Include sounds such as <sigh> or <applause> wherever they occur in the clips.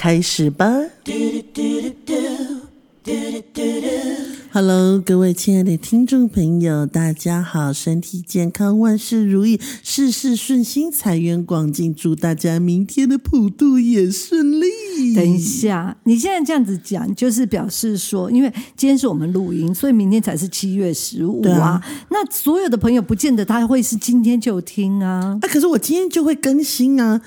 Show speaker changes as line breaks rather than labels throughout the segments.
开始吧！Hello，各位亲爱的听众朋友，大家好，身体健康，万事如意，事事顺心，财源广进，祝大家明天的普渡也顺利。
等一下，你现在这样子讲，就是表示说，因为今天是我们录音，所以明天才是七月十五啊。那所有的朋友不见得他会是今天就听啊。
啊，可是我今天就会更新啊。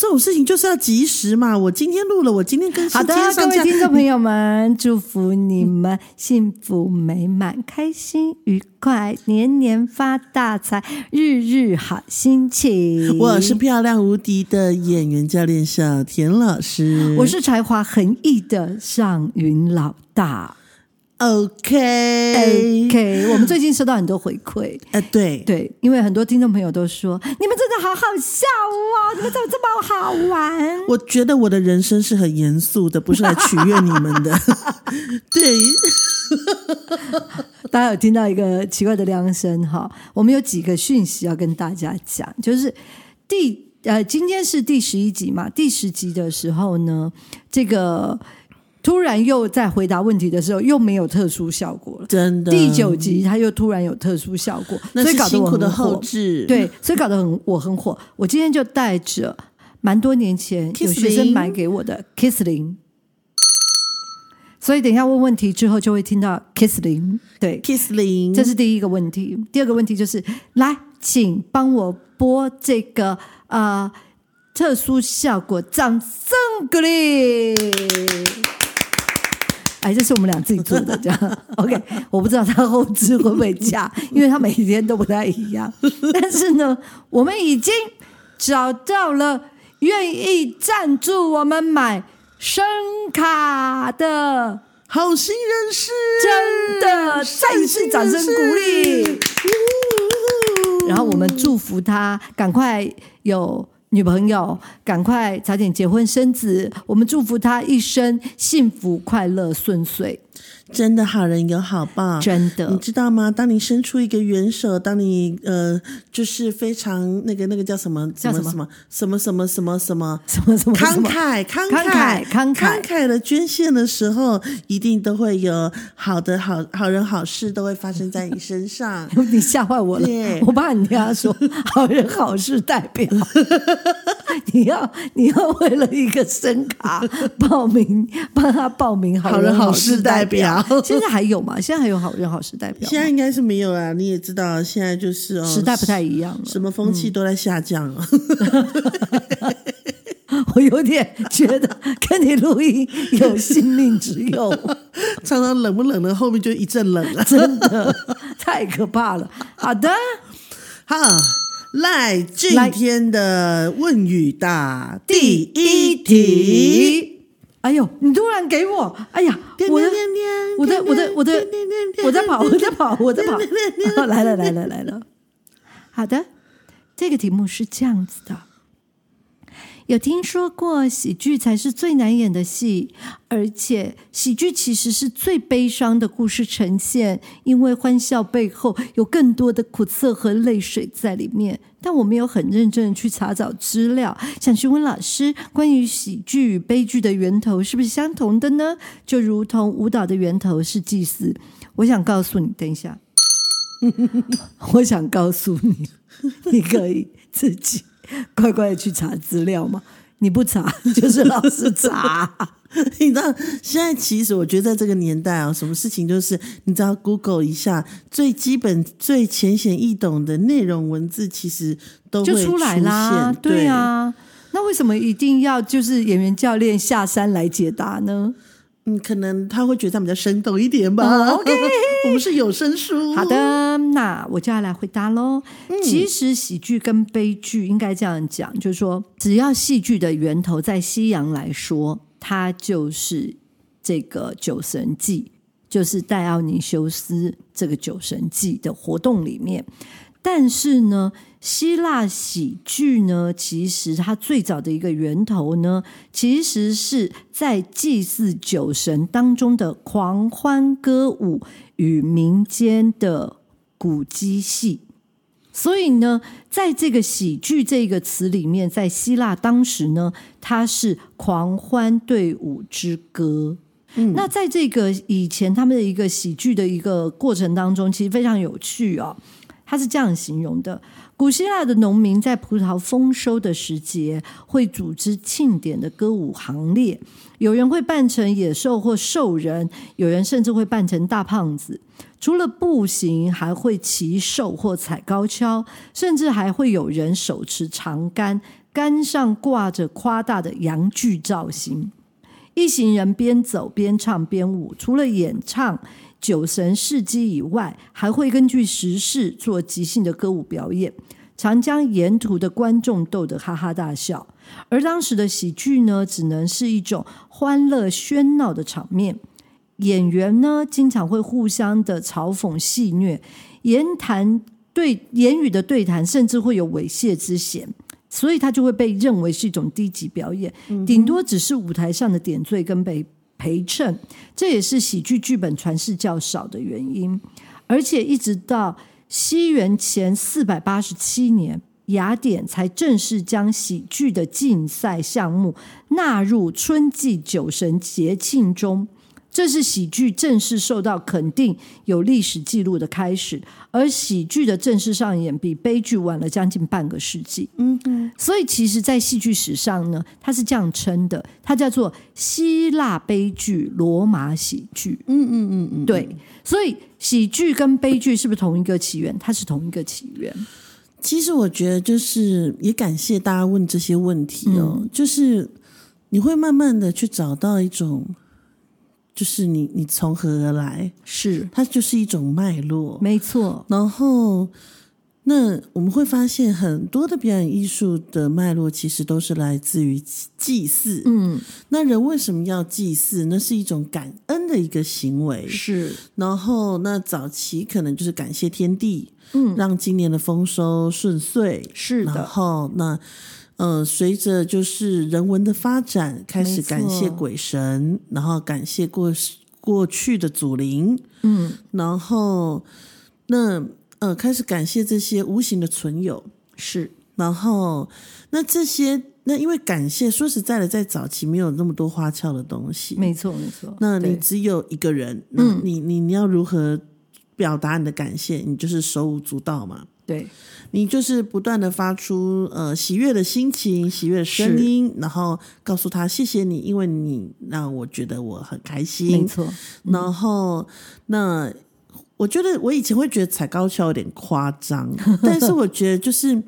这种事情就是要及时嘛！我今天录了，我今天更新。
好的，各位听众朋友们，祝福你们幸福美满、开心愉快，年年发大财，日日好心情。
我是漂亮无敌的演员教练小田老师，
我是才华横溢的尚云老大。
OK，OK，
我们最近收到很多回馈，
呃，对
对，因为很多听众朋友都说你们真的好好笑哦，<laughs> 你们怎么这么好玩？
我觉得我的人生是很严肃的，不是来取悦你们的。<laughs> 对，<laughs>
大家有听到一个奇怪的铃声哈？我们有几个讯息要跟大家讲，就是第呃，今天是第十一集嘛，第十集的时候呢，这个。突然又在回答问题的时候又没有特殊效果了，
真的。
第九集他又突然有特殊效果，
所
以搞得我
很火。
对，所以搞得很我很火。我今天就带着蛮多年前有学生买给我的 Kissling，所以等一下问问题之后就会听到 Kissling。对
，Kissling，
这是第一个问题。第二个问题就是来，请帮我播这个呃特殊效果，掌声鼓励。哎，这是我们俩自己做的，这样 <laughs> OK。我不知道他后置会不会加，因为他每天都不太一样。但是呢，<laughs> 我们已经找到了愿意赞助我们买声卡的
好心人士，
真的再一次掌声鼓励。然后我们祝福他赶快有。女朋友，赶快早点结婚生子，我们祝福他一生幸福、快乐、顺遂。
真的好人有好报，
真的，
你知道吗？当你伸出一个援手，当你呃，就是非常那个那个叫什么？
叫什么？
什么什么？什么什么什么
什么？什么
慷慨慷
慨
慷
慨
慷慨。的捐献的时候，一定都会有好的好好人好事都会发生在你身上。<laughs>
你吓坏我了，我怕人家说好人好事代表，<laughs> 你要你要为了一个声卡报名，帮他报名
好人好事代表。<laughs>
现在还有吗？现在还有好人好事代表？
现在应该是没有啊！你也知道，现在就是哦，
时代不太一样了，
什么风气都在下降了。<laughs>
我有点觉得 <laughs> 跟你录音有性命之忧，
常常冷不冷的，后面就一阵冷了，
真的太可怕了。好的，
好，来今天的问语答第一题。
哎呦！你突然给我，哎呀！我的我的我的我的我在跑，我在跑，我在跑！<laughs> 来了来了来了！好的，这个题目是这样子的。有听说过喜剧才是最难演的戏，而且喜剧其实是最悲伤的故事呈现，因为欢笑背后有更多的苦涩和泪水在里面。但我没有很认真的去查找资料，想询问老师，关于喜剧与悲剧的源头是不是相同的呢？就如同舞蹈的源头是祭祀，我想告诉你，等一下，<laughs> 我想告诉你，<laughs> 你可以自己。<laughs> 乖乖的去查资料嘛，你不查就是老师查。<laughs>
你知道现在其实我觉得在这个年代啊，什么事情就是你知道 Google 一下最基本、最浅显易懂的内容文字，其实都会
出来啦。对啊，那为什么一定要就是演员教练下山来解答呢？
嗯，可能他会觉得他比较生动一点吧。
OK，<laughs>
我们是有声书。
好的，那我就要来回答喽。其实喜剧跟悲剧应该这样讲，就是说，只要戏剧的源头在西洋来说，它就是这个酒神祭，就是戴奥尼修斯这个酒神祭的活动里面。但是呢，希腊喜剧呢，其实它最早的一个源头呢，其实是在祭祀酒神当中的狂欢歌舞与民间的古击戏。所以呢，在这个喜剧这个词里面，在希腊当时呢，它是狂欢队伍之歌。嗯，那在这个以前他们的一个喜剧的一个过程当中，其实非常有趣哦。他是这样形容的：古希腊的农民在葡萄丰收的时节，会组织庆典的歌舞行列。有人会扮成野兽或兽人，有人甚至会扮成大胖子。除了步行，还会骑兽或踩高跷，甚至还会有人手持长杆，杆上挂着夸大的羊具造型。一行人边走边唱边舞，除了演唱。酒神事迹以外，还会根据时事做即兴的歌舞表演，常将沿途的观众逗得哈哈大笑。而当时的喜剧呢，只能是一种欢乐喧闹的场面，演员呢经常会互相的嘲讽戏谑，言谈对言语的对谈甚至会有猥亵之嫌，所以他就会被认为是一种低级表演，顶多只是舞台上的点缀跟被。陪衬，这也是喜剧剧本传世较少的原因。而且一直到西元前四百八十七年，雅典才正式将喜剧的竞赛项目纳入春季酒神节庆中。这是喜剧正式受到肯定、有历史记录的开始，而喜剧的正式上演比悲剧晚了将近半个世纪。嗯嗯，所以其实，在戏剧史上呢，它是这样称的，它叫做希腊悲剧、罗马喜剧。嗯嗯嗯嗯，对。所以喜剧跟悲剧是不是同一个起源？它是同一个起源。
其实我觉得，就是也感谢大家问这些问题哦，就是你会慢慢的去找到一种。就是你，你从何而来？
是
它就是一种脉络，
没错。
然后，那我们会发现很多的表演艺术的脉络，其实都是来自于祭祀。嗯，那人为什么要祭祀？那是一种感恩的一个行为。
是。
然后，那早期可能就是感谢天地，嗯，让今年的丰收顺遂。
是的。
然后，那。嗯，随着就是人文的发展，开始感谢鬼神，然后感谢过过去的祖灵，嗯，然后那呃开始感谢这些无形的存有，
是，
然后那这些那因为感谢，说实在的，在早期没有那么多花俏的东西，
没错没错，
那你只有一个人，那你你你要如何表达你的感谢？你就是手舞足蹈嘛。
对，
你就是不断的发出呃喜悦的心情、喜悦的声音，然后告诉他谢谢你，因为你让我觉得我很开心。
没错，
然后那我觉得我以前会觉得踩高跷有点夸张，<laughs> 但是我觉得就是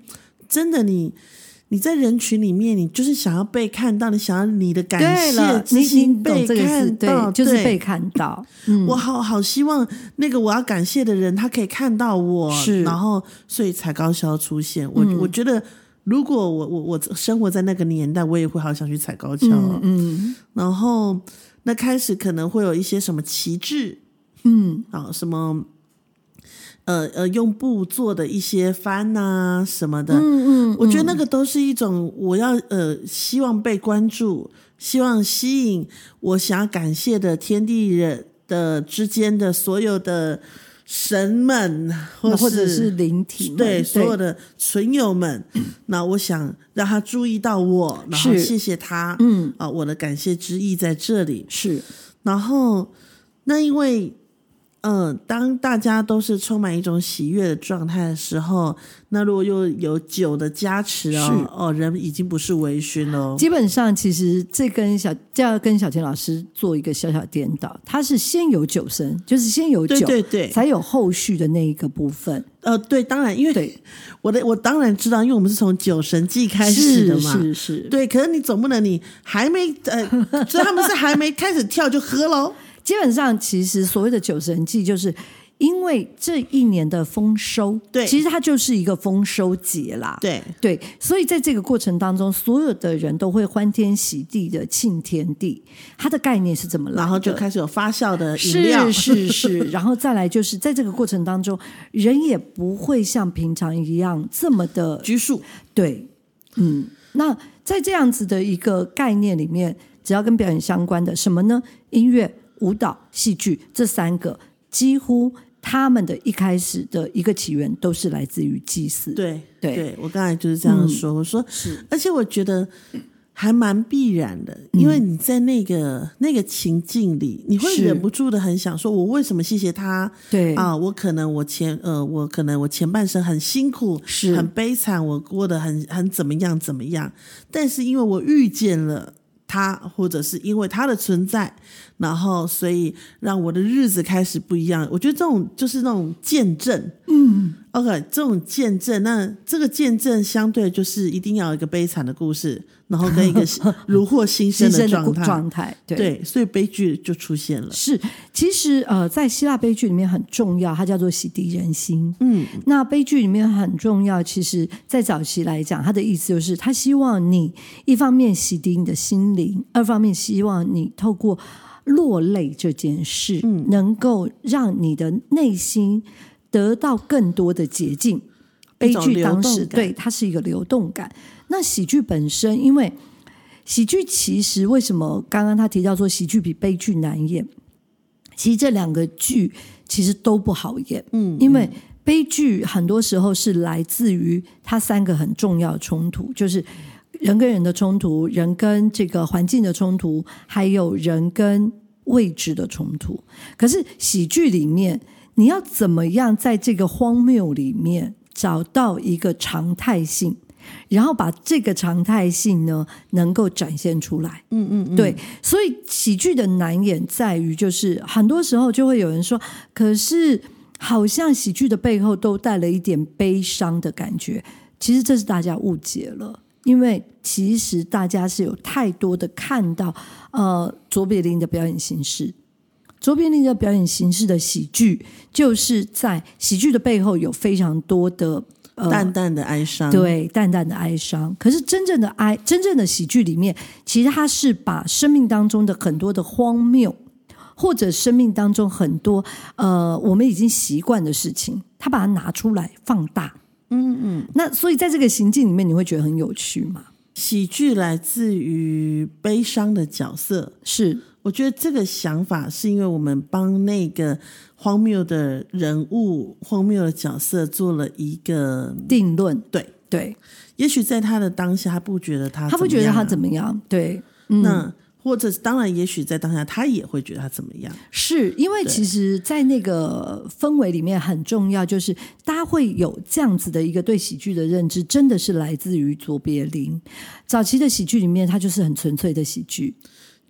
真的你。你在人群里面，你就是想要被看到，你想要你的感谢之心被看到，
就是被看到。
我好好希望那个我要感谢的人，他可以看到我，是然后所以才高跷出现。我我觉得，如果我我我生活在那个年代，我也会好想去踩高跷。嗯，然后那开始可能会有一些什么旗帜，嗯，啊什么。呃呃，用布做的一些帆呐什么的，嗯嗯，我觉得那个都是一种我要呃希望被关注，希望吸引我想要感谢的天地人的之间的所有的神们，或
者是灵体，
对所有的存友们，那我想让他注意到我，然后谢谢他，嗯。啊，我的感谢之意在这里。
是，
然后那因为。嗯，当大家都是充满一种喜悦的状态的时候，那如果又有酒的加持哦，哦，人已经不是微醺了。
基本上，其实这跟小就要跟小田老师做一个小小颠倒，他是先有酒声，就是先有酒，
对对，
才有后续的那一个部分。
呃，对，当然，因为我的我当然知道，因为我们是从酒神祭开始的嘛，
是是，
对。可是你总不能你还没呃，<laughs> 所以他们是还没开始跳就喝喽。
基本上，其实所谓的九神祭，就是因为这一年的丰收，
对，
其实它就是一个丰收节啦。
对
对，所以在这个过程当中，所有的人都会欢天喜地的庆天地。它的概念是怎么来？
然后就开始有发酵的饮料，
是是是。<laughs> 然后再来就是在这个过程当中，人也不会像平常一样这么的
拘束。
对，嗯，那在这样子的一个概念里面，只要跟表演相关的什么呢？音乐、舞蹈、戏剧这三个几乎。他们的一开始的一个起源都是来自于祭祀。
对对，我刚才就是这样说。我说是，而且我觉得还蛮必然的，因为你在那个那个情境里，你会忍不住的很想说：我为什么谢谢他？
对
啊，我可能我前呃，我可能我前半生很辛苦，
是
很悲惨，我过得很很怎么样怎么样，但是因为我遇见了。他，或者是因为他的存在，然后所以让我的日子开始不一样。我觉得这种就是那种见证，嗯，OK，这种见证，那这个见证相对就是一定要有一个悲惨的故事。然后跟一个 <laughs> 如获新生的状态，
状态
对，所以悲剧就出现了。
是，其实呃，在希腊悲剧里面很重要，它叫做洗涤人心。嗯，那悲剧里面很重要，其实在早期来讲，它的意思就是他希望你一方面洗涤你的心灵，二方面希望你透过落泪这件事，能够让你的内心得到更多的捷径。悲剧当时对它是一个流动感。那喜剧本身，因为喜剧其实为什么刚刚他提到说喜剧比悲剧难演？其实这两个剧其实都不好演，嗯，因为悲剧很多时候是来自于它三个很重要的冲突，就是人跟人的冲突，人跟这个环境的冲突，还有人跟位置的冲突。可是喜剧里面，你要怎么样在这个荒谬里面找到一个常态性？然后把这个常态性呢，能够展现出来。嗯嗯，对。所以喜剧的难演在于，就是很多时候就会有人说，可是好像喜剧的背后都带了一点悲伤的感觉。其实这是大家误解了，因为其实大家是有太多的看到呃卓别林的表演形式，卓别林的表演形式的喜剧，就是在喜剧的背后有非常多的。
呃淡淡的哀伤，
对，淡淡的哀伤。可是真正的哀，真正的喜剧里面，其实它是把生命当中的很多的荒谬，或者生命当中很多呃我们已经习惯的事情，他把它拿出来放大。嗯嗯。那所以在这个行径里面，你会觉得很有趣吗？
喜剧来自于悲伤的角色，
是。
我觉得这个想法是因为我们帮那个荒谬的人物、荒谬的角色做了一个
定论。
对
对，
也许在他的当下，他不觉得他，
他不觉得他怎么样。对，
那或者当然，也许在当下，他也会觉得他怎么样。
是因为其实，在那个氛围里面很重要，就是大家会有这样子的一个对喜剧的认知，真的是来自于卓别林早期的喜剧里面，他就是很纯粹的喜剧。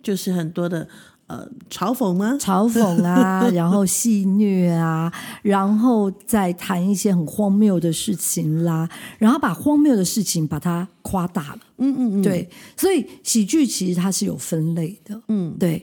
就是很多的呃嘲讽吗？
嘲讽啊，<laughs> 然后戏虐啊，然后再谈一些很荒谬的事情啦，然后把荒谬的事情把它夸大了。嗯嗯嗯，对，所以喜剧其实它是有分类的。嗯，对，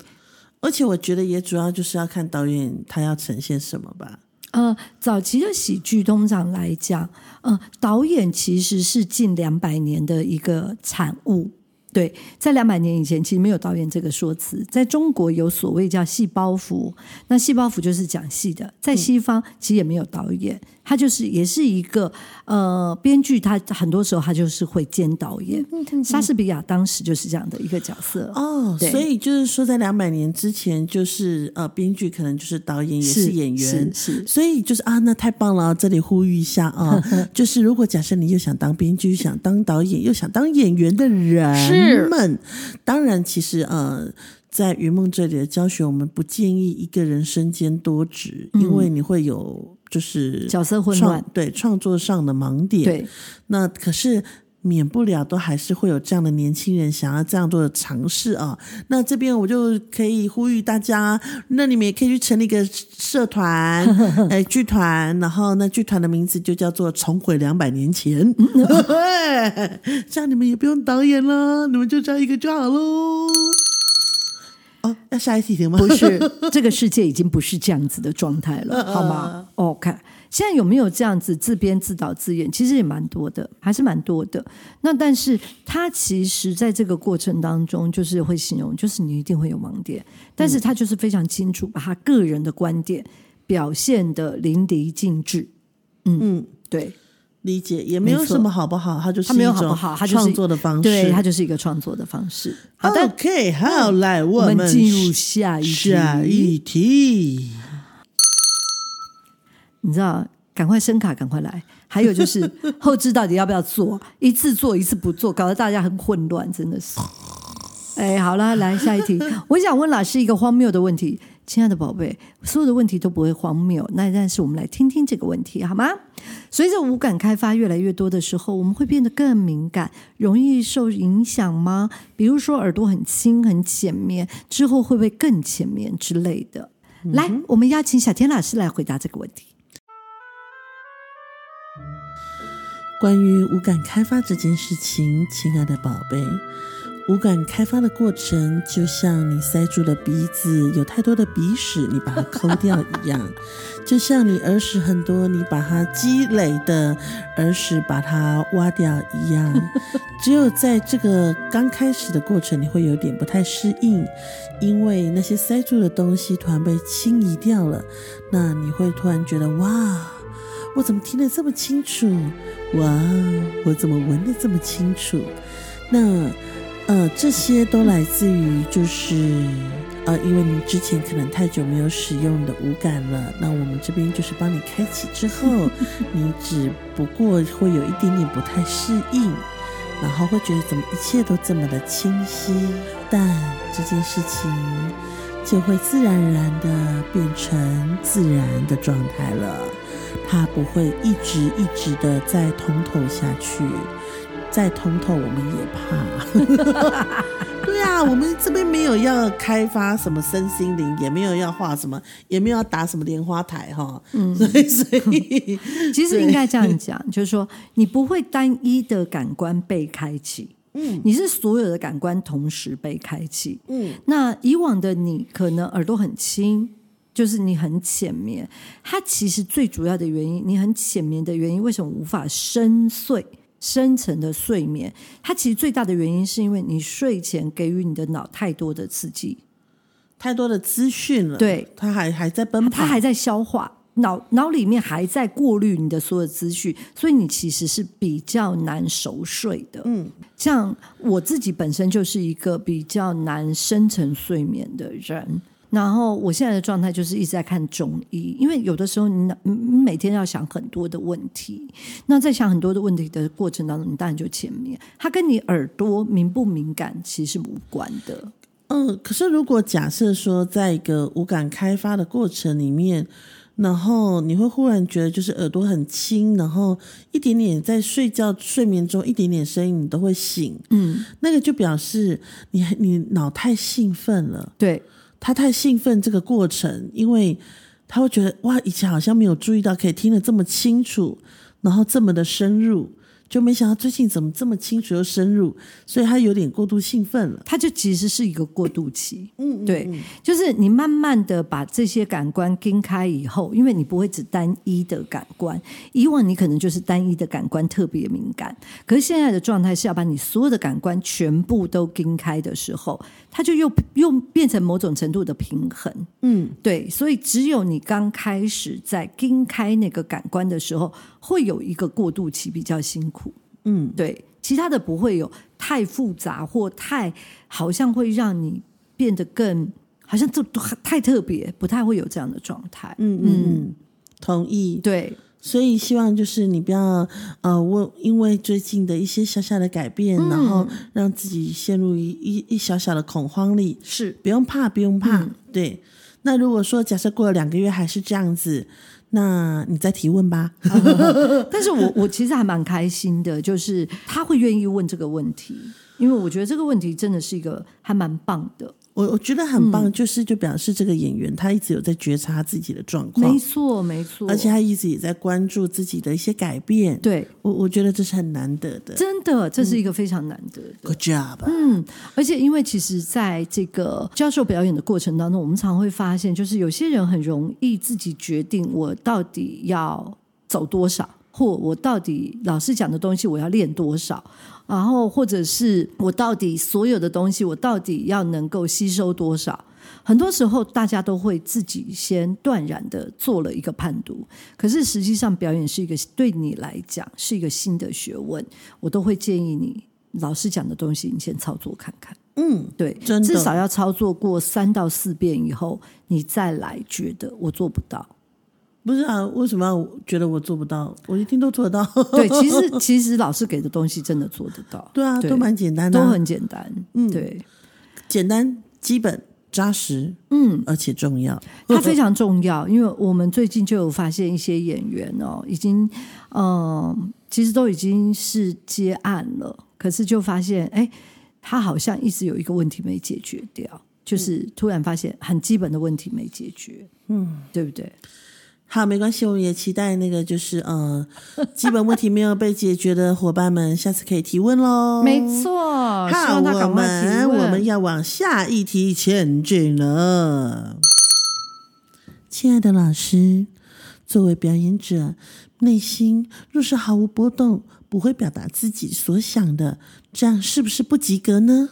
而且我觉得也主要就是要看导演他要呈现什么吧。
呃，早期的喜剧通常来讲，呃，导演其实是近两百年的一个产物。对，在两百年以前，其实没有导演这个说辞。在中国有所谓叫戏包袱，那戏包袱就是讲戏的。在西方，其实也没有导演。他就是也是一个呃编剧，他很多时候他就是会兼导演。莎士比亚当时就是这样的一个角色
哦，所以就是说在两百年之前，就是呃编剧可能就是导演也是演员，
是
所以就是啊，那太棒了！这里呼吁一下啊，<laughs> 就是如果假设你又想当编剧、想当导演、又想当演员的人们，当然其实呃。在云梦这里的教学，我们不建议一个人身兼多职，因为你会有就是
角色混乱，
对创作上的盲点。
对，
那可是免不了都还是会有这样的年轻人想要这样做的尝试啊。那这边我就可以呼吁大家，那你们也可以去成立一个社团，<laughs> 哎，剧团，然后那剧团的名字就叫做“重回两百年前”。<laughs> <laughs> 这样你们也不用导演了，你们就这样一个就好喽。哦，要下一题吗？
不是，这个世界已经不是这样子的状态了，好吗？OK，现在有没有这样子自编自导自演？其实也蛮多的，还是蛮多的。那但是他其实在这个过程当中，就是会形容，就是你一定会有盲点，但是他就是非常清楚，把他个人的观点表现的淋漓尽致。嗯嗯，对。
理解也没有什么好不好，它就是
没有好不好，它就是
创作的方式，
对，它就是一个创作的方式。
好的，OK，好，来
我
们
进入下一
下一题。
你知道，赶快声卡，赶快来。还有就是后置到底要不要做，一次做一次不做，搞得大家很混乱，真的是。<laughs> 哎，好了，来下一题。我想问老师一个荒谬的问题。亲爱的宝贝，所有的问题都不会荒谬。那但是我们来听听这个问题好吗？随着五感开发越来越多的时候，我们会变得更敏感，容易受影响吗？比如说耳朵很轻、很浅面，之后会不会更浅面之类的？来，我们邀请小天老师来回答这个问题。
关于五感开发这件事情，亲爱的宝贝。五感开发的过程，就像你塞住了鼻子，有太多的鼻屎，你把它抠掉一样；<laughs> 就像你耳屎很多，你把它积累的耳屎把它挖掉一样。<laughs> 只有在这个刚开始的过程，你会有点不太适应，因为那些塞住的东西突然被清移掉了，那你会突然觉得哇，我怎么听得这么清楚？哇，我怎么闻得这么清楚？那。呃，这些都来自于就是呃，因为你之前可能太久没有使用的五感了，那我们这边就是帮你开启之后，<laughs> 你只不过会有一点点不太适应，然后会觉得怎么一切都这么的清晰，但这件事情就会自然而然的变成自然的状态了，它不会一直一直的在通透下去。再通透，我们也怕。<laughs> 对啊，我们这边没有要开发什么身心灵，也没有要画什么，也没有要打什么莲花台哈。嗯，所以所以
其实应该这样讲，就是说你不会单一的感官被开启，嗯，你是所有的感官同时被开启。嗯，那以往的你可能耳朵很轻，就是你很浅眠，它其实最主要的原因，你很浅眠的原因，为什么无法深邃？深层的睡眠，它其实最大的原因是因为你睡前给予你的脑太多的刺激，
太多的资讯了。
对，
它还还在奔跑，
它还在消化，脑脑里面还在过滤你的所有资讯，所以你其实是比较难熟睡的。嗯，像我自己本身就是一个比较难深层睡眠的人。然后我现在的状态就是一直在看中医，因为有的时候你你每天要想很多的问题，那在想很多的问题的过程当中，你当然就前面，它跟你耳朵敏不敏感其实是无关的。
嗯，可是如果假设说在一个五感开发的过程里面，然后你会忽然觉得就是耳朵很轻，然后一点点在睡觉睡眠中一点点声音你都会醒，嗯，那个就表示你你脑太兴奋了，
对。
他太兴奋这个过程，因为他会觉得哇，以前好像没有注意到可以听得这么清楚，然后这么的深入。就没想到最近怎么这么清楚又深入，所以他有点过度兴奋了。
他就其实是一个过渡期，嗯，对，就是你慢慢的把这些感官跟开以后，因为你不会只单一的感官，以往你可能就是单一的感官特别敏感，可是现在的状态是要把你所有的感官全部都跟开的时候，它就又又变成某种程度的平衡，嗯，对，所以只有你刚开始在跟开那个感官的时候，会有一个过渡期比较辛苦。嗯，对，其他的不会有太复杂或太好像会让你变得更好像这太特别，不太会有这样的状态。
嗯嗯，同意。
对，
所以希望就是你不要呃，我因为最近的一些小小的改变，然后让自己陷入一一一小小的恐慌里。
是，
不用怕，不用怕。对，那如果说假设过了两个月还是这样子。那你再提问吧。<laughs>
但是我我其实还蛮开心的，就是他会愿意问这个问题，因为我觉得这个问题真的是一个还蛮棒的。
我我觉得很棒，就是就表示这个演员他一直有在觉察自己的状况，
没错没错，
而且他一直也在关注自己的一些改变。
对
我我觉得这是很难得的，
真的，这是一个非常难得的。
Good job。
嗯，而且因为其实在这个教授表演的过程当中，我们常会发现，就是有些人很容易自己决定我到底要走多少，或我到底老师讲的东西我要练多少。然后，或者是我到底所有的东西，我到底要能够吸收多少？很多时候，大家都会自己先断然的做了一个判读。可是，实际上表演是一个对你来讲是一个新的学问，我都会建议你老师讲的东西，你先操作看看。
嗯，
对，至少要操作过三到四遍以后，你再来觉得我做不到。
不是啊，为什么要觉得我做不到？我一定都做得到。<laughs>
对，其实其实老师给的东西真的做得到。
对啊，都蛮简单的，
都很简单。嗯，对，
简单、基本、扎实，嗯，而且重要。
它非常重要，因为我们最近就有发现一些演员哦，已经嗯，其实都已经是接案了，可是就发现，哎，他好像一直有一个问题没解决掉，就是突然发现很基本的问题没解决，嗯，对不对？
好，没关系，我们也期待那个就是呃，基本问题没有被解决的伙伴们，下次可以提问喽。
没错，
好，我们我们要往下一题前进了。亲爱的老师，作为表演者，内心若是毫无波动，不会表达自己所想的，这样是不是不及格呢？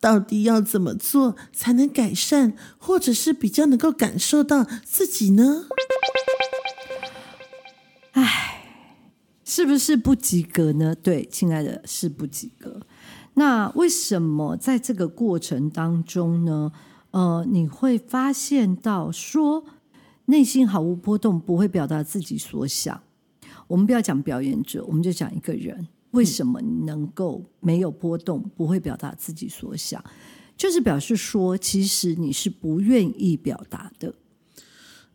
到底要怎么做才能改善，或者是比较能够感受到自己呢？
唉，是不是不及格呢？对，亲爱的，是不及格。那为什么在这个过程当中呢？呃，你会发现到说内心毫无波动，不会表达自己所想。我们不要讲表演者，我们就讲一个人。为什么能够没有波动，不会表达自己所想？就是表示说，其实你是不愿意表达的。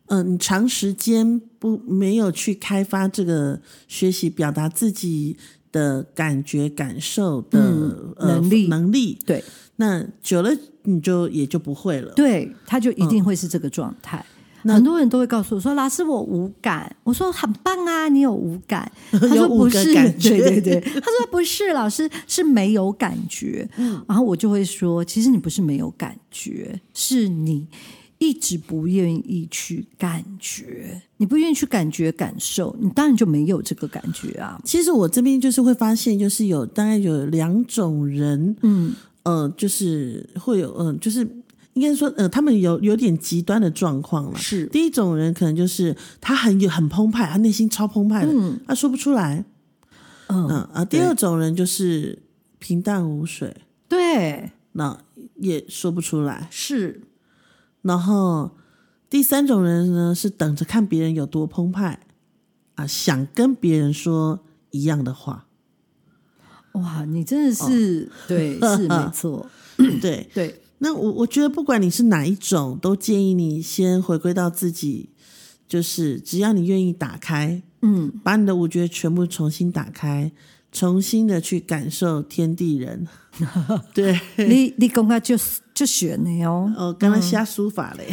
嗯，长时间不没有去开发这个学习表达自己的感觉、感受的
能力
能力。
对，
那久了你就也就不会了。
对，他就一定会是这个状态。很多人都会告诉我说：“老师，我无感。”我说：“很棒啊，你有无感。<laughs> ”他说：“不是，对对对。”他说：“不是，老师是没有感觉。”然后我就会说：“其实你不是没有感觉，是你一直不愿意去感觉，你不愿意去感觉感受，你当然就没有这个感觉啊。”
其实我这边就是会发现，就是有大概有两种人，嗯呃，就是会有嗯，就是。应该说，呃，他们有有点极端的状况了。
是
第一种人，可能就是他很有很澎湃，他内心超澎湃的，他说不出来。嗯啊，第二种人就是平淡无水，
对，
那也说不出来。
是，
然后第三种人呢，是等着看别人有多澎湃啊，想跟别人说一样的话。
哇，你真的是对，是没错，
对 <laughs>
对。
那我我觉得不管你是哪一种，都建议你先回归到自己，就是只要你愿意打开，嗯，把你的五觉全部重新打开，重新的去感受天地人。<laughs> 对，
你你刚刚就就选你哦，
哦，刚刚瞎书法嘞，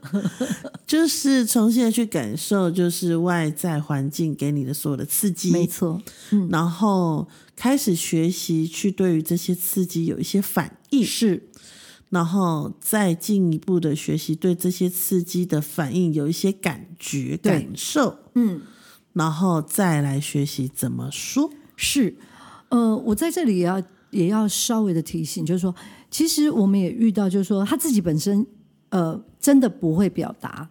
<laughs> 就是重新的去感受，就是外在环境给你的所有的刺激，
没错，
嗯，然后。开始学习去对于这些刺激有一些反应，
是，
然后再进一步的学习对这些刺激的反应有一些感觉感受，嗯，然后再来学习怎么说。
是，呃，我在这里也要也要稍微的提醒，就是说，其实我们也遇到，就是说他自己本身呃真的不会表达，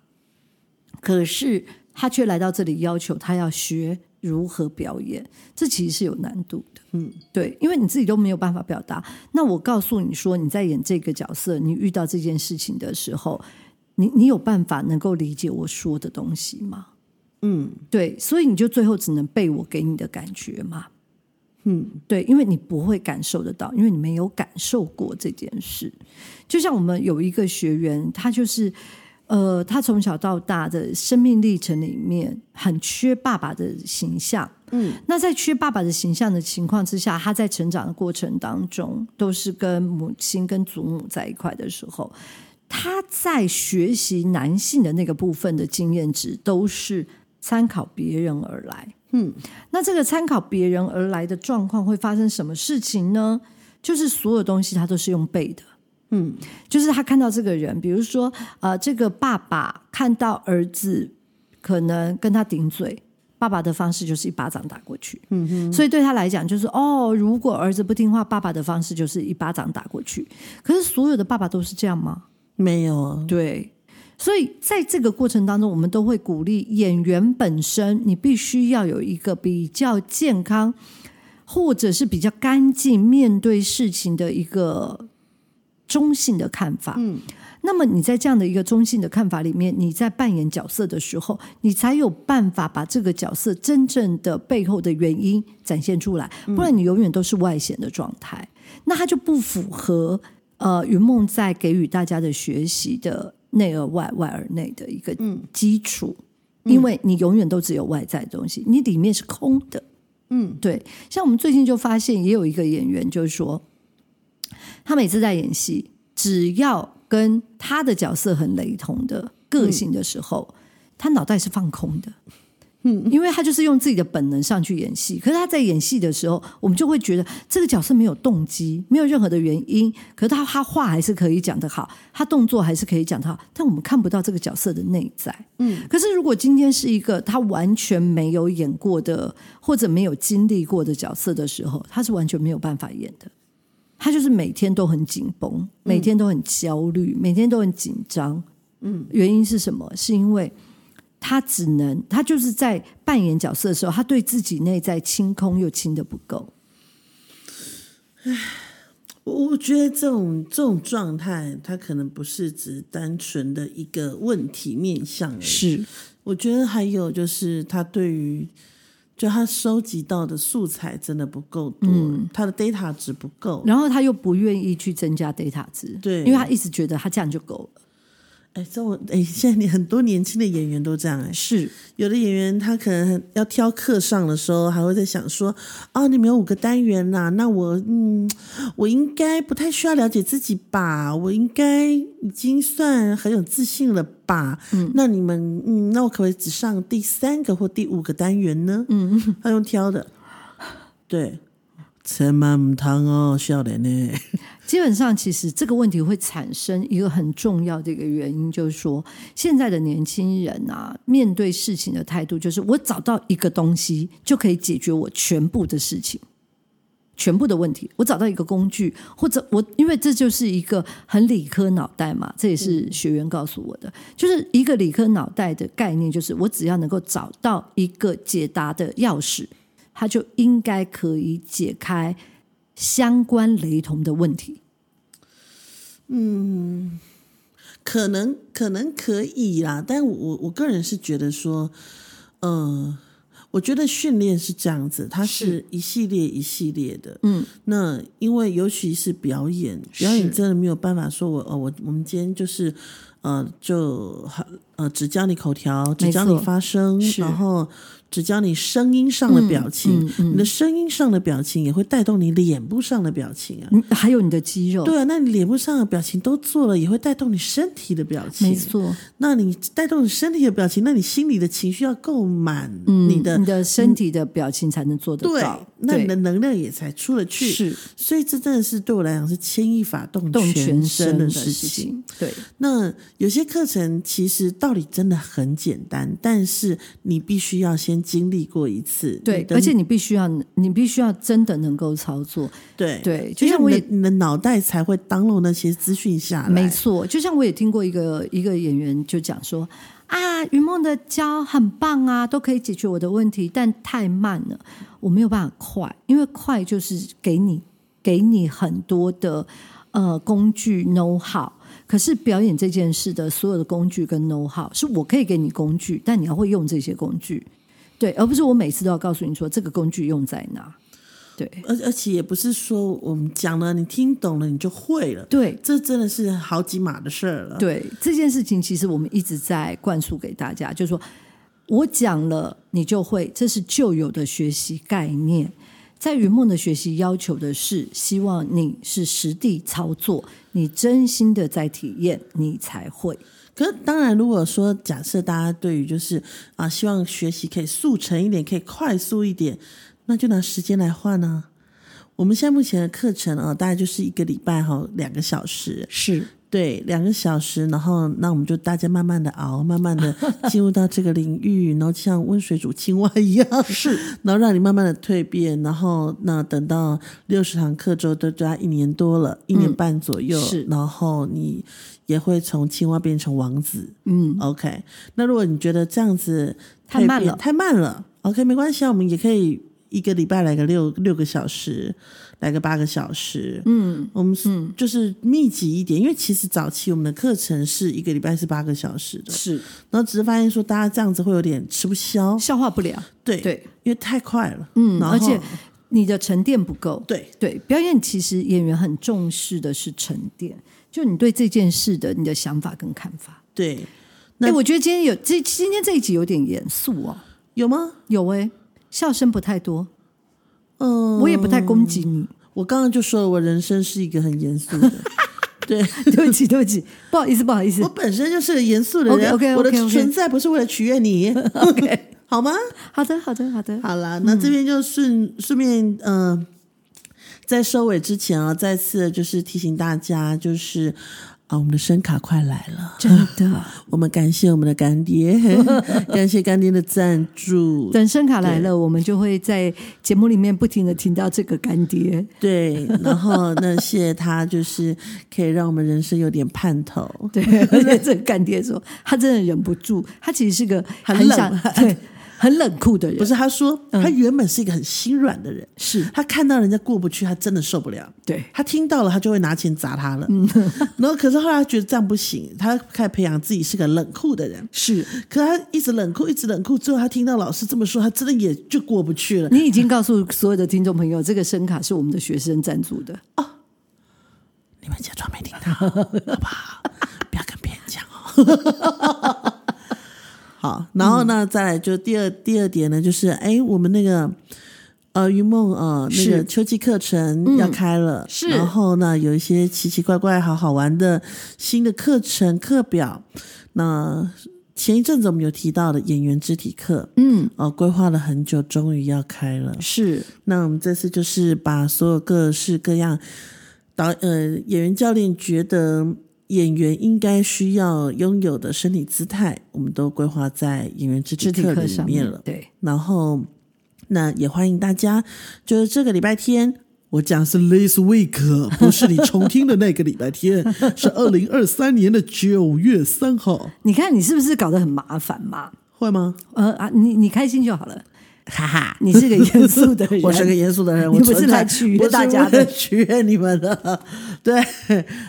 可是他却来到这里要求他要学。如何表演？这其实是有难度的。嗯，对，因为你自己都没有办法表达。那我告诉你说，你在演这个角色，你遇到这件事情的时候，你你有办法能够理解我说的东西吗？嗯，对，所以你就最后只能背我给你的感觉嘛。嗯，对，因为你不会感受得到，因为你没有感受过这件事。就像我们有一个学员，他就是。呃，他从小到大的生命历程里面很缺爸爸的形象，嗯，那在缺爸爸的形象的情况之下，他在成长的过程当中，都是跟母亲跟祖母在一块的时候，他在学习男性的那个部分的经验值，都是参考别人而来。嗯，那这个参考别人而来的状况会发生什么事情呢？就是所有东西他都是用背的。嗯，就是他看到这个人，比如说，呃，这个爸爸看到儿子可能跟他顶嘴，爸爸的方式就是一巴掌打过去。嗯哼，所以对他来讲，就是哦，如果儿子不听话，爸爸的方式就是一巴掌打过去。可是所有的爸爸都是这样吗？
没有。
对，所以在这个过程当中，我们都会鼓励演员本身，你必须要有一个比较健康，或者是比较干净面对事情的一个。中性的看法，嗯，那么你在这样的一个中性的看法里面，你在扮演角色的时候，你才有办法把这个角色真正的背后的原因展现出来，不然你永远都是外显的状态，那它就不符合呃云梦在给予大家的学习的内而外、外而内的一个基础，因为你永远都只有外在的东西，你里面是空的，嗯，对，像我们最近就发现，也有一个演员就是说。他每次在演戏，只要跟他的角色很雷同的个性的时候，他脑袋是放空的。嗯，因为他就是用自己的本能上去演戏。可是他在演戏的时候，我们就会觉得这个角色没有动机，没有任何的原因。可是他他话还是可以讲得好，他动作还是可以讲得好，但我们看不到这个角色的内在。嗯，可是如果今天是一个他完全没有演过的或者没有经历过的角色的时候，他是完全没有办法演的。他就是每天都很紧绷，每天都很焦虑，每天都很紧张。嗯，原因是什么？是因为他只能他就是在扮演角色的时候，他对自己内在清空又清的不够。
唉，我我觉得这种这种状态，他可能不是只单纯的一个问题面向。
是，
我觉得还有就是他对于。就他收集到的素材真的不够多，他的 data 值不够，
然后他又不愿意去增加 data 值，
对，
因为他一直觉得他这样就够了。
哎，这我哎，<laughs> 现在你很多年轻的演员都这样哎，
是
有的演员他可能要挑课上的时候，还会在想说，哦，你们有五个单元呐，那我嗯，我应该不太需要了解自己吧，我应该已经算很有自信了吧？嗯，那你们嗯，那我可不可以只上第三个或第五个单元呢？嗯，他用挑的，对，千万唔通哦，笑脸呢。<laughs>
基本上，其实这个问题会产生一个很重要的一个原因，就是说，现在的年轻人啊，面对事情的态度，就是我找到一个东西就可以解决我全部的事情，全部的问题。我找到一个工具，或者我，因为这就是一个很理科脑袋嘛，这也是学员告诉我的，就是一个理科脑袋的概念，就是我只要能够找到一个解答的钥匙，它就应该可以解开。相关雷同的问题，
嗯，可能可能可以啦，但我我个人是觉得说，嗯，我觉得训练是这样子，它是一系列一系列的，嗯，那因为尤其是表演，表演真的没有办法说我哦，我我们今天就是呃，就呃，只教你口条，只教你发声，然后。只教你声音上的表情，你的声音上的表情也会带动你脸部上的表情啊，
还有你的肌肉。
对啊，那你脸部上的表情都做了，也会带动你身体的表情。
没错，
那你带动你身体的表情，那你心里的情绪要够满，你的
你的身体的表情才能做得到，
那你的能量也才出了去。
是，
所以这真的是对我来讲是牵一发动全身的事情。
对，
那有些课程其实道理真的很简单，但是你必须要先。经历过一次，
对，而且你必须要，你必须要真的能够操作，
对
对，就像我也，
你的脑袋才会当录那些资讯下来。
没错，就像我也听过一个一个演员就讲说啊，云梦的胶很棒啊，都可以解决我的问题，但太慢了，我没有办法快，因为快就是给你给你很多的呃工具 know how。可是表演这件事的所有的工具跟 know how 是我可以给你工具，但你要会用这些工具。对，而不是我每次都要告诉你说这个工具用在哪。对，
而而且也不是说我们讲了，你听懂了，你就会了。
对，
这真的是好几码的事儿了。
对，这件事情其实我们一直在灌输给大家，就是说我讲了你就会，这是旧有的学习概念。在云梦的学习要求的是，希望你是实地操作，你真心的在体验，你才会。
可是当然，如果说假设大家对于就是啊，希望学习可以速成一点，可以快速一点，那就拿时间来换呢。我们现在目前的课程啊，大概就是一个礼拜哈，两个小时
是。
对，两个小时，然后那我们就大家慢慢的熬，慢慢的 <laughs> 进入到这个领域，然后像温水煮青蛙一样，<laughs>
是，
然后让你慢慢的蜕变，然后那等到六十堂课之后，都加一年多了，一年半左右，
是，
然后你也会从青蛙变成王子，
嗯
，OK。那如果你觉得这样子
太慢了，
太慢了，OK，没关系，我们也可以一个礼拜来个六六个小时。来个八个小时，
嗯，
我们是就是密集一点，因为其实早期我们的课程是一个礼拜是八个小时的，
是，
然后只是发现说大家这样子会有点吃不消，
消化不了，
对
对，
因为太快了，
嗯，而且你的沉淀不够，
对。
对，表演其实演员很重视的是沉淀，就你对这件事的你的想法跟看法，
对，
哎，我觉得今天有这今天这一集有点严肃哦，
有吗？
有哎，笑声不太多。
嗯，
我也不太攻击你。
我刚刚就说了，我人生是一个很严肃的。<laughs> 对，
对不起，对不起，不好意思，不好意思。
我本身就是个严肃的人。
OK，OK，
我的存在不是为了取悦你。
OK，<laughs>
好吗？
好的，好的，好的。
好了，那这边就顺顺便，嗯，在收尾之前啊，再次就是提醒大家，就是。啊，我们的声卡快来了，
真的！<laughs>
我们感谢我们的干爹，<laughs> 感谢干爹的赞助。
等声卡来了，我们就会在节目里面不停的听到这个干爹。
对，然后那谢谢他，就是可以让我们人生有点盼头。
对，<laughs> 而且这个干爹说，他真的忍不住，他其实是个
很
想，对。很冷酷的人，
不是他说，他原本是一个很心软的人，
是
他看到人家过不去，他真的受不了。
对
他听到了，他就会拿钱砸他了。<laughs> 然后，可是后来觉得这样不行，他开始培养自己是个冷酷的人。
是，
可他一直冷酷，一直冷酷，最后他听到老师这么说，他真的也就过不去了。
你已经告诉所有的听众朋友，这个声卡是我们的学生赞助的
哦。你们假装没听到，<laughs> 好不好？不要跟别人讲哦。<laughs> 好，然后呢，再来就第二第二点呢，就是哎，我们那个呃云梦呃那个秋季课程要开了，
是，
然后呢有一些奇奇怪怪好好玩的新的课程课表。那前一阵子我们有提到的演员肢体课，
嗯，
哦，规划了很久，终于要开了。
是，
那我们这次就是把所有各式各样导呃演员教练觉得。演员应该需要拥有的身体姿态，我们都规划在演员肢体课里面了。
对，
然后那也欢迎大家，就是这个礼拜天，我讲是 this week，不是你重听的那个礼拜天，<laughs> 是二零二三年的九月三号。
你看你是不是搞得很麻烦嘛？
会吗？
呃啊，你你开心就好了。
哈哈，
你是个严肃的人，<laughs>
我是个严肃的人，
我不是来取悦大家的，
取悦你们的。<laughs> 对，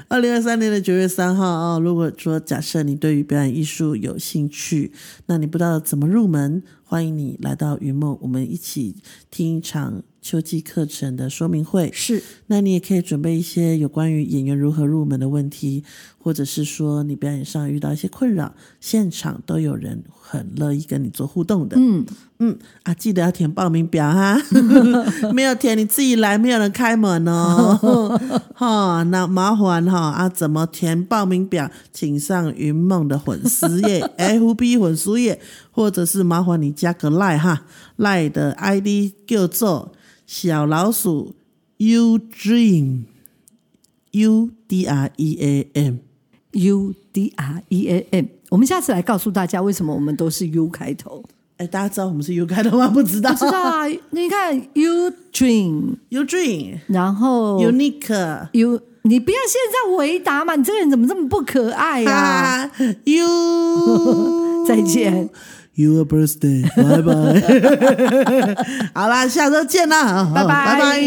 二零二三年的九月三号啊，如果说假设你对于表演艺术有兴趣，那你不知道怎么入门，欢迎你来到云梦，我们一起听一场秋季课程的说明会。
是，
那你也可以准备一些有关于演员如何入门的问题，或者是说你表演上遇到一些困扰，现场都有人很乐意跟你做互动的。
嗯。
嗯啊，记得要填报名表哈，<laughs> 没有填你自己来，没有人开门哦。<laughs> 哈，那麻烦哈啊，怎么填报名表？请上云梦的粉丝页，<laughs> FB 粉丝页，或者是麻烦你加个赖哈，赖的 ID 叫做小老鼠 U Dream，U D R E A
M，U D R E A M。我们下次来告诉大家，为什么我们都是 U 开头。
哎，大家知道我们是 U 开头吗？不知道，
知道啊。你看，You Dream，You
Dream，
然后
Unique，You，
你不要现在回答嘛！你这个人怎么这么不可爱呀
？You，<laughs>
再见
，Your birthday，拜拜。好啦，下周见啦，
拜拜，
拜拜。